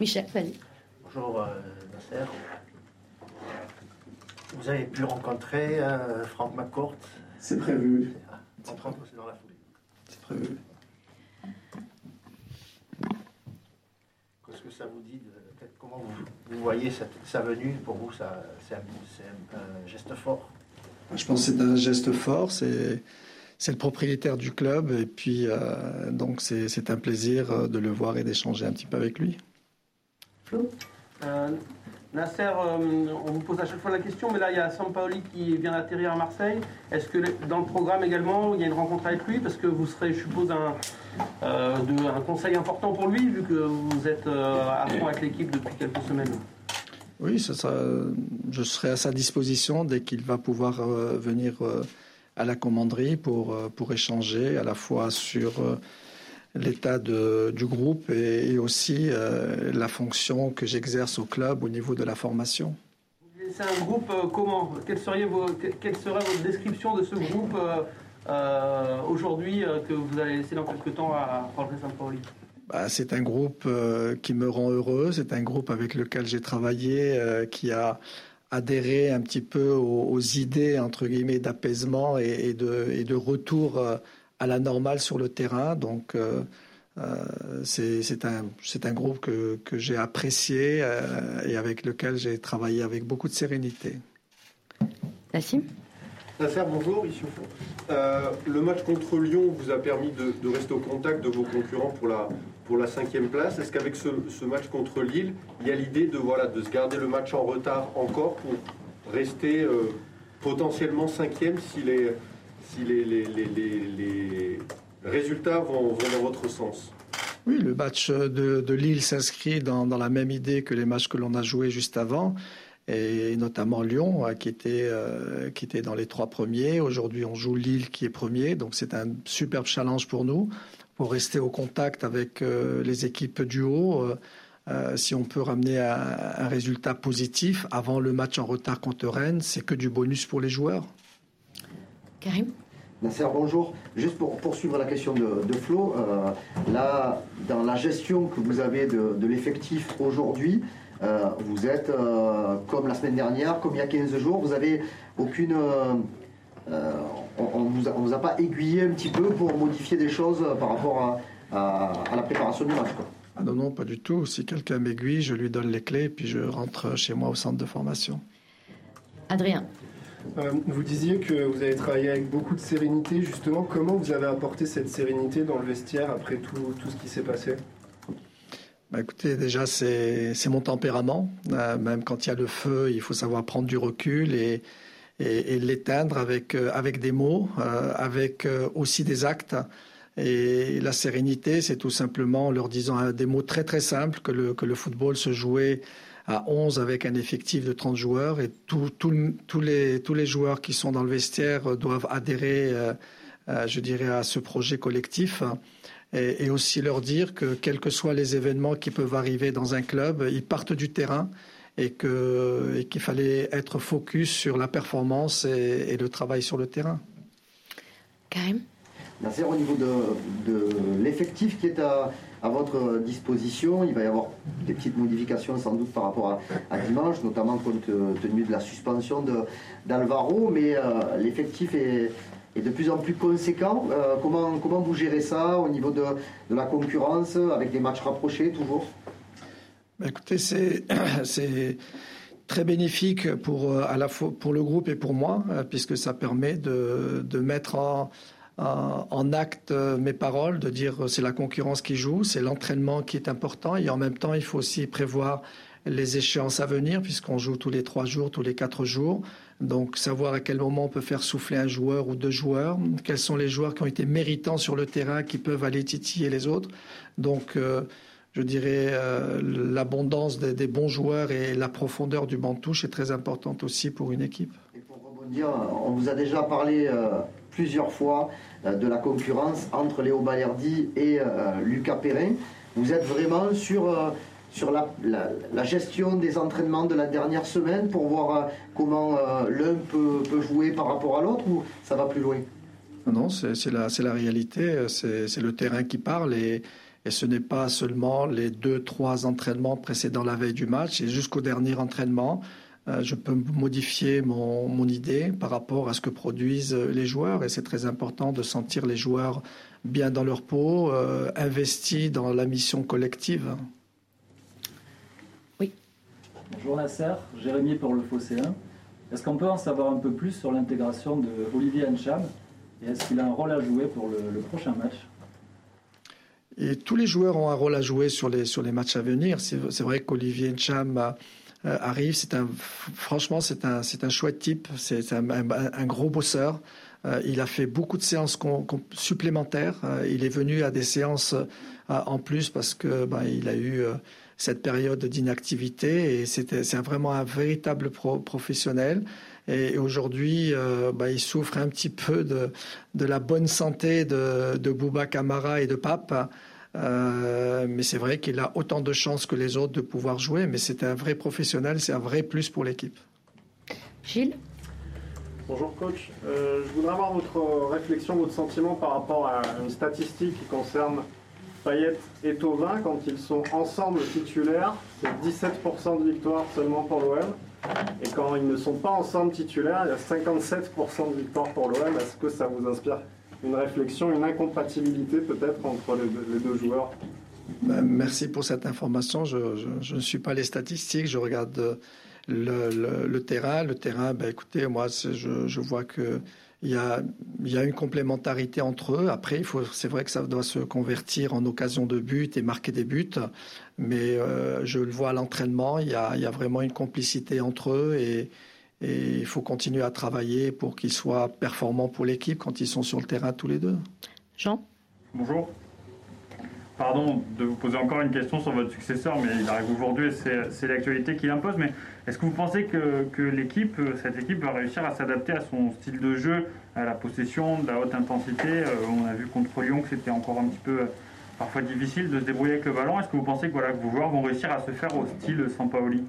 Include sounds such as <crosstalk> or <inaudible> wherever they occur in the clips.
Michel, vas-y. Bonjour Nasser. Vous avez pu rencontrer Franck McCourt C'est prévu. C'est dans la foulée. C'est prévu. Qu'est-ce que ça vous dit Comment vous, voyez sa venue? Pour vous, c'est un, geste fort Je pense que c'est un geste fort. C'est c'est le propriétaire du club et puis euh, donc c'est un plaisir euh, de le voir et d'échanger un petit peu avec lui. Euh, Nasser, on vous pose à chaque fois la question, mais là il y a Sampaoli qui vient d'atterrir à Marseille. Est-ce que dans le programme également il y a une rencontre avec lui? Parce que vous serez, je suppose, un, un conseil important pour lui, vu que vous êtes à fond avec l'équipe depuis quelques semaines. Oui, je serai à sa disposition dès qu'il va pouvoir venir à la commanderie pour, euh, échanger à la fois sur euh, l'état du groupe et, aussi euh, la fonction que j'exerce au club au niveau de la formation. C'est un groupe comment? Quelle serait, vos, quelle serait votre description de ce groupe aujourd'hui que vous allez laisser dans quelques temps à Jorge Sampaoli? Bah, c'est un groupe qui me rend heureux, c'est un groupe avec lequel j'ai travaillé, qui a adhérer un petit peu aux, idées entre guillemets d'apaisement et, de, et, de, retour euh, à la normale sur le terrain. Donc euh, euh, c'est un, un, groupe que, que j'ai apprécié et avec lequel j'ai travaillé avec beaucoup de sérénité. Nassim? Nasser, bonjour, ici euh, le match contre Lyon vous a permis de, de, rester au contact de vos concurrents pour la, pour la cinquième place. Est-ce qu'avec ce, ce, match contre Lille, il y a l'idée de, voilà, de se garder le match en retard encore pour rester euh, potentiellement cinquième si les, si les, résultats vont, dans votre sens Oui, le match de, Lille s'inscrit dans, la même idée que les matchs que l'on a joués juste avant et notamment Lyon euh, qui était euh, qui était dans les trois premiers. Aujourd'hui, on joue Lille qui est premier, donc c'est un superbe challenge pour nous pour rester au contact avec euh, les équipes du haut. si on peut ramener un, résultat positif avant le match en retard contre Rennes, c'est que du bonus pour les joueurs. Karim Nasser, bonjour. Juste pour poursuivre la question de, Flo, là, dans la gestion que vous avez de, de l'effectif aujourd'hui, euh, vous êtes euh, comme la semaine dernière, comme il y a 15 jours, vous avez aucune. Euh, on ne vous, a pas aiguillé un petit peu pour modifier des choses par rapport à, la préparation du match ah non, non, pas du tout. Si quelqu'un m'aiguille, je lui donne les clés, puis je rentre chez moi au centre de formation. Adrien. Vous disiez que vous avez travaillé avec beaucoup de sérénité. Justement, comment vous avez apporté cette sérénité dans le vestiaire après tout, tout ce qui s'est passé? Bah écoutez, déjà, c'est mon tempérament. Euh, même quand il y a le feu, il faut savoir prendre du recul et, et, l'éteindre avec, euh, avec des mots, euh, avec aussi des actes. Et la sérénité, c'est tout simplement leur disant des mots très très simples que le, que le football se jouait à 11 avec un effectif de 30 joueurs et tous les, tous les joueurs qui sont dans le vestiaire doivent adhérer, je dirais, à ce projet collectif et, aussi leur dire que quels que soient les événements qui peuvent arriver dans un club, ils partent du terrain et qu'il fallait être focus sur la performance et, le travail sur le terrain. Karim? Nasser, au niveau de, l'effectif qui est à, votre disposition, il va y avoir des petites modifications sans doute par rapport à, dimanche, notamment compte tenu de la suspension d'Alvaro, mais euh, l'effectif est, est de plus en plus conséquent. Euh, comment, comment vous gérez ça au niveau de, de la concurrence, avec des matchs rapprochés toujours? Bah, Écoutez, <coughs> c'est très bénéfique pour, euh, à la fois pour le groupe et pour moi, puisque ça permet de, de mettre en, en, acte mes paroles, de dire c'est la concurrence qui joue, c'est l'entraînement qui est important, et en même temps, il faut aussi prévoir les échéances à venir, puisqu'on joue tous les trois jours, tous les quatre jours. Donc savoir à quel moment on peut faire souffler un joueur ou deux joueurs, quels sont les joueurs qui ont été méritants sur le terrain, qui peuvent aller titiller les autres. Donc euh, je dirais euh, l'abondance des, bons joueurs et la profondeur du banc de touche est très importante aussi pour une équipe. On vous a déjà parlé euh, plusieurs fois de la concurrence entre Léo Balerdi et Lucas Perrin. Vous êtes vraiment sur sur la, gestion des entraînements de la dernière semaine pour voir euh, comment euh, l'un peut, jouer par rapport à l'autre ou ça va plus loin? Non, c'est la, la, réalité, c'est le terrain qui parle et, Et ce n'est pas seulement les deux, trois entraînements précédant la veille du match, et jusqu'au dernier entraînement, euh, je peux modifier mon, mon, idée par rapport à ce que produisent les joueurs. Et c'est très important de sentir les joueurs bien dans leur peau, euh, investis dans la mission collective. Oui. Bonjour Nasser, Jérémy pour le Phocéen. Est-ce qu'on peut en savoir un peu plus sur l'intégration de Olivier et est-ce qu'il a un rôle à jouer pour le, le prochain match? Et tous les joueurs ont un rôle à jouer sur les, sur les matchs à venir. C'est vrai qu'Olivier Ncham euh, arrive. C'est un, franchement, c'est un, c'est un chouette type. C'est un, gros bosseur. Euh, il a fait beaucoup de séances supplémentaires. Euh, il est venu à des séances en plus parce que ben, il a eu cette période d'inactivité et c'était, c'est vraiment un véritable pro, professionnel. Et aujourd'hui, euh, bah, il souffre un petit peu de, de la bonne santé de, de Bouba Camara et de Pape. Euh, mais c'est vrai qu'il a autant de chances que les autres de pouvoir jouer. Mais c'est un vrai professionnel, c'est un vrai plus pour l'équipe. Gilles? Bonjour coach. Euh, je voudrais avoir votre réflexion, votre sentiment par rapport à une statistique qui concerne Payet et Tovin. Quand ils sont ensemble titulaires, c'est 17% de victoire seulement pour l'OM. Et quand ils ne sont pas ensemble titulaires, il y a 57% de victoire pour l'OM. Est-ce que ça vous inspire? Une réflexion, une incompatibilité peut-être entre les deux, joueurs ben, Merci pour cette information. Je, ne suis pas les statistiques, je regarde le, le, terrain. Le terrain, ben, écoutez, moi, je, vois que il y, a, une complémentarité entre eux. Après, c'est vrai que ça doit se convertir en occasion de but et marquer des buts. Mais euh, je le vois à l'entraînement, il il y a vraiment une complicité entre eux et, et il faut continuer à travailler pour qu'ils soient performants pour l'équipe quand ils sont sur le terrain tous les deux. Jean? Bonjour. Pardon de vous poser encore une question sur votre successeur, mais il arrive aujourd'hui et c'est l'actualité qui l'impose. Mais est-ce que vous pensez que, que l'équipe, cette équipe va réussir à s'adapter à son style de jeu, à la possession, de la haute intensité? Euh, On a vu contre Lyon que c'était encore un petit peu parfois difficile de se débrouiller avec le ballon. Est-ce que vous pensez que, voilà, que vos joueurs vont réussir à se faire au style Sampaoli?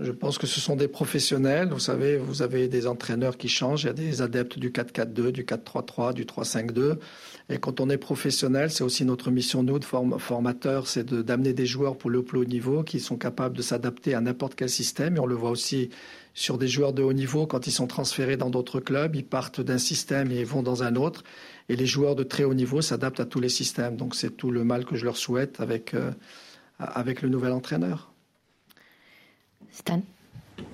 Je pense que ce sont des professionnels. Vous savez, vous avez des entraîneurs qui changent. Il y a des adeptes du 4-4-2, du 4-3-3, du 3-5-2. Et quand on est professionnel, c'est aussi notre mission, nous, de form formateurs, c'est d'amener des joueurs pour le plus haut niveau qui sont capables de s'adapter à n'importe quel système. Et on le voit aussi sur des joueurs de haut niveau, quand ils sont transférés dans d'autres clubs, ils partent d'un système et vont dans un autre. Et les joueurs de très haut niveau s'adaptent à tous les systèmes. Donc c'est tout le mal que je leur souhaite avec, euh, avec le nouvel entraîneur. Stan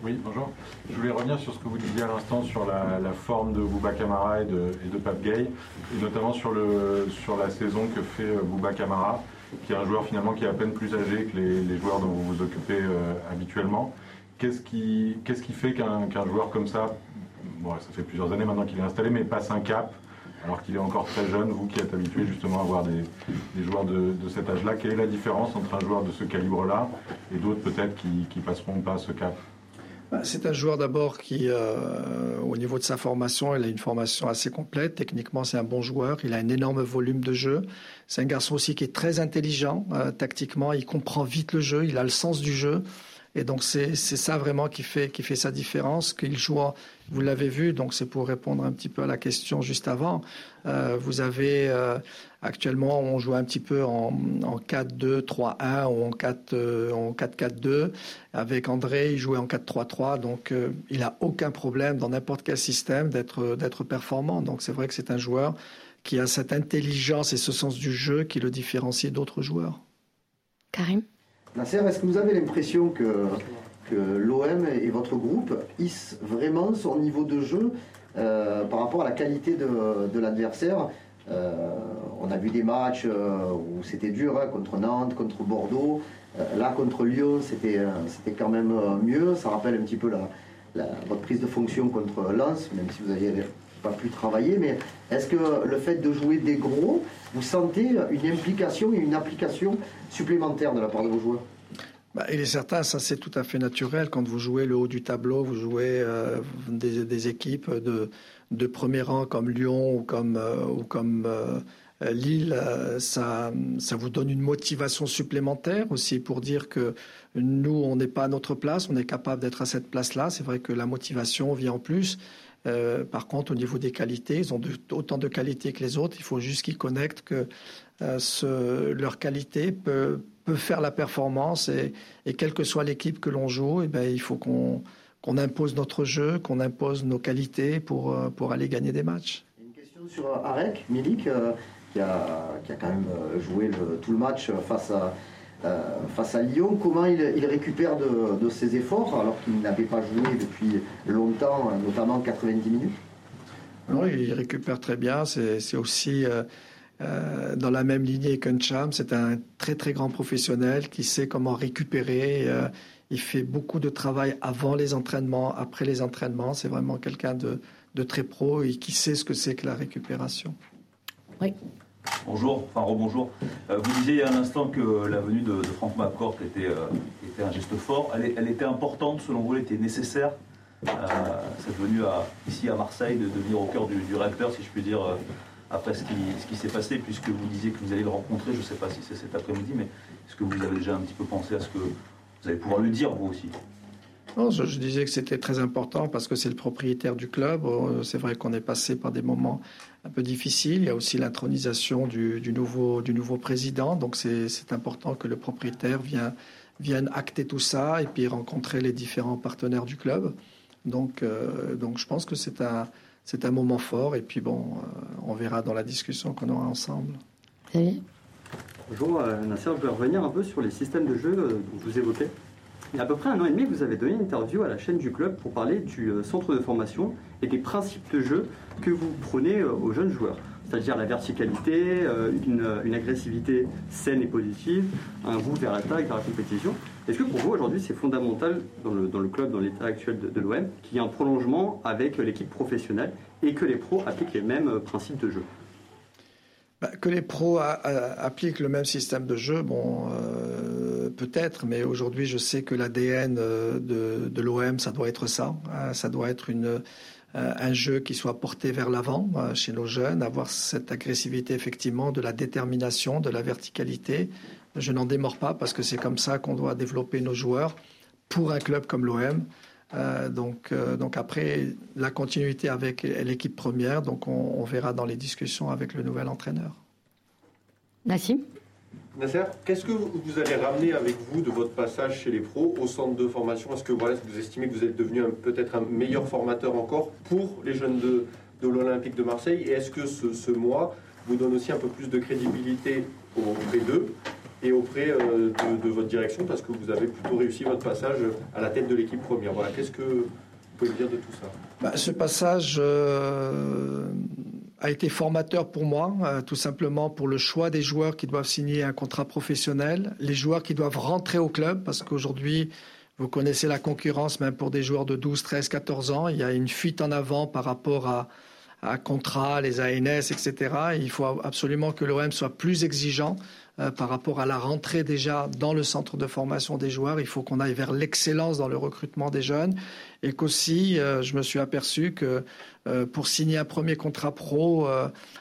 Oui, bonjour. Je voulais revenir sur ce que vous disiez à l'instant sur la, forme de Bouba Camara et de, et Pape Gay, et notamment sur, le, sur la saison que fait Bouba Camara, qui est un joueur finalement qui est à peine plus âgé que les, les joueurs dont vous vous occupez euh, habituellement. Qu'est-ce qui, qu'est-ce qui fait qu'un qu joueur comme ça, bon, ça fait plusieurs années maintenant qu'il est installé, mais passe un cap alors qu'il est encore très jeune, vous qui êtes habitué justement à voir des, joueurs de, cet âge-là, quelle est la différence entre un joueur de ce calibre-là et d'autres peut-être qui ne passeront pas ce cap c'est un joueur d'abord qui, euh, au niveau de sa formation, il a une formation assez complète. Techniquement, c'est un bon joueur. Il a un énorme volume de jeu. C'est un garçon aussi qui est très intelligent. Euh, tactiquement, il comprend vite le jeu. Il a le sens du jeu. Et donc c'est ça vraiment qui fait, qui fait sa différence, qu'il joue, vous l'avez vu, donc c'est pour répondre un petit peu à la question juste avant. Euh, vous avez euh, actuellement, on joue un petit peu en, en 4-2-3-1 ou en 4 euh, 4-4-2. Avec André, il jouait en 4-3-3, donc il a aucun problème dans n'importe quel système d'être performant. Donc c'est vrai que c'est un joueur qui a cette intelligence et ce sens du jeu qui le différencie d'autres joueurs. Karim? Nasser, est-ce que vous avez l'impression que, l'OM et votre groupe hissent vraiment son niveau de jeu euh, par rapport à la qualité de, l'adversaire? Euh, On a vu des matchs euh, où c'était dur, hein, contre Nantes, contre Bordeaux. Là, contre Lyon, c'était quand même mieux. Ça rappelle un petit peu votre prise de fonction contre Lens, même si vous aviez pas pu travailler, mais est-ce que le fait de jouer des gros, vous sentez une implication et une application supplémentaire de la part de vos joueurs? Bah, il est certain, ça c'est tout à fait naturel. Quand vous jouez le haut du tableau, vous jouez euh, des, équipes de, de premier rang comme Lyon ou comme, euh, ou comme euh, Lille, ça, ça vous donne une motivation supplémentaire aussi pour dire que nous, on n'est pas à notre place, on est capable d'être à cette place-là. C'est vrai que la motivation vient en plus. Par contre, au niveau des qualités, ils ont autant de qualités que les autres. Il faut juste qu'ils connectent que ce, leur qualité peut, faire la performance et, quelle que soit l'équipe que l'on joue, eh ben, il faut qu'on impose notre jeu, qu'on impose nos qualités pour, pour aller gagner des matchs. Une question sur Arek, Milik, qui, a, quand même joué tout le match face à, euh, face à Lyon, comment il, récupère de, ses efforts alors qu'il n'avait pas joué depuis longtemps, notamment 90 minutes? Non, il récupère très bien. C'est aussi euh, euh, dans la même lignée qu'Uncham. C'est un très très grand professionnel qui sait comment récupérer. il fait beaucoup de travail avant les entraînements, après les entraînements. C'est vraiment quelqu'un de, de très pro et qui sait ce que c'est que la récupération. Oui. Bonjour, enfin rebonjour. Euh, vous disiez à l'instant que la venue de, Franck McCourt était, euh, était, un geste fort. Elle, était importante, selon vous, elle était nécessaire, euh, cette venue ici à Marseille, de, venir au cœur du, réacteur, si je puis dire, après ce qui, ce qui s'est passé, puisque vous disiez que vous allez le rencontrer, je ne sais pas si c'est cet après-midi, mais est-ce que vous avez déjà un petit peu pensé à ce que vous allez pouvoir lui dire, vous aussi? Non, je, disais que c'était très important parce que c'est le propriétaire du club. Euh, c'est vrai qu'on est passé par des moments un peu difficiles. Il y a aussi l'intronisation du, nouveau, du nouveau président. Donc c'est important que le propriétaire vienne, vienne acter tout ça et puis rencontrer les différents partenaires du club. Donc, euh, donc je pense que c'est un, c'est un moment fort. Et puis bon, euh, on verra dans la discussion qu'on aura ensemble. Bonjour, Nasser, je vais revenir un peu sur les systèmes de jeu dont vous évoquez. Il y a à peu près un an et demi, vous avez donné une interview à la chaîne du club pour parler du euh, centre de formation et des principes de jeu que vous prenez euh, aux jeunes joueurs. C'est-à-dire la verticalité, euh, une, agressivité saine et positive, un goût vers l'attaque, vers la compétition. Est-ce que pour vous, aujourd'hui, c'est fondamental dans le, club, dans l'état actuel de, l'OM, qu'il y ait un prolongement avec l'équipe professionnelle et que les pros appliquent les mêmes principes de jeu? Bah, que les pros appliquent le même système de jeu, bon, peut-être, mais aujourd'hui, je sais que l'ADN euh, de, l'OM, ça doit être ça. Hein, ça doit être euh, un jeu qui soit porté vers l'avant chez nos jeunes, avoir cette agressivité, effectivement, de la détermination, de la verticalité. Je n'en démords pas parce que c'est comme ça qu'on doit développer nos joueurs pour un club comme l'OM. Euh, donc, euh, donc après, la continuité avec l'équipe première, donc on, verra dans les discussions avec le nouvel entraîneur. Nassim? Nasser, qu'est-ce que vous allez ramener avec vous de votre passage chez les pros au centre de formation? Est-ce que voilà, vous estimez que vous êtes devenu peut-être un meilleur formateur encore pour les jeunes de, de l'Olympique de Marseille? Et est-ce que ce, ce mois vous donne aussi un peu plus de crédibilité auprès d'eux et auprès euh, de, votre direction parce que vous avez plutôt réussi votre passage à la tête de l'équipe première? Voilà, qu'est-ce que vous pouvez dire de tout ça? Bah, Ce passage euh, a été formateur pour moi, euh, tout simplement pour le choix des joueurs qui doivent signer un contrat professionnel, les joueurs qui doivent rentrer au club parce qu'aujourd'hui, vous connaissez la concurrence même pour des joueurs de 12, 13, 14 ans. Il y a une fuite en avant par rapport à, à contrat, les ANS, etc. il faut absolument que l'OM soit plus exigeant euh, par rapport à la rentrée déjà dans le centre de formation des joueurs. Il faut qu'on aille vers l'excellence dans le recrutement des jeunes et qu'aussi, euh, je me suis aperçu que euh, pour signer un premier contrat pro,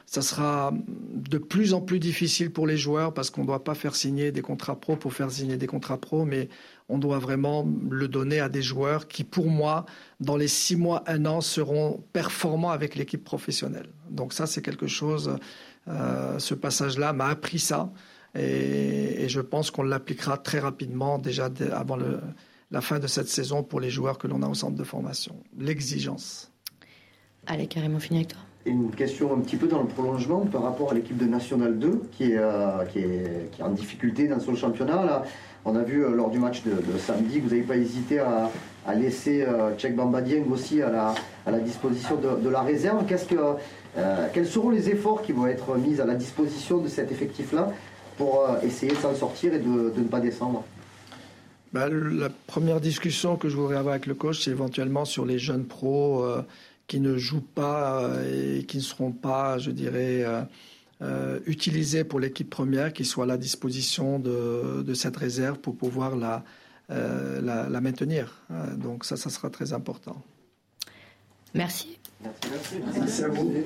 ça sera de plus en plus difficile pour les joueurs parce qu'on ne doit pas faire signer des contrats pro pour faire signer des contrats pro, mais on doit vraiment le donner à des joueurs qui, pour moi, dans les six mois, un an, seront performants avec l'équipe professionnelle. Donc ça, c'est quelque chose, ce passage-là m'a appris ça. Et, je pense qu'on l'appliquera très rapidement, déjà avant la fin de cette saison, pour les joueurs que l'on a au centre de formation. L'exigence. Allez, carrément fini avec toi. Une question un petit peu dans le prolongement par rapport à l'équipe de National 2 qui est, euh, qui, est, qui est, en difficulté dans son championnat. Là, on a vu euh, lors du match de, samedi que vous n'avez pas hésité à, laisser euh, Tchèque Bambadien aussi à la, à la disposition de, la réserve. Que, euh, quels seront les efforts qui vont être mis à la disposition de cet effectif-là? Pour euh, essayer de s'en sortir et de, ne pas descendre bah, La première discussion que je voudrais avoir avec le coach, c'est éventuellement sur les jeunes pros euh, qui ne jouent pas euh, et qui ne seront pas, je dirais, utilisés pour l'équipe première, qui soient à la disposition de, cette réserve pour pouvoir la, la, maintenir. donc ça, ça sera très important. Merci. Merci, merci. merci à vous.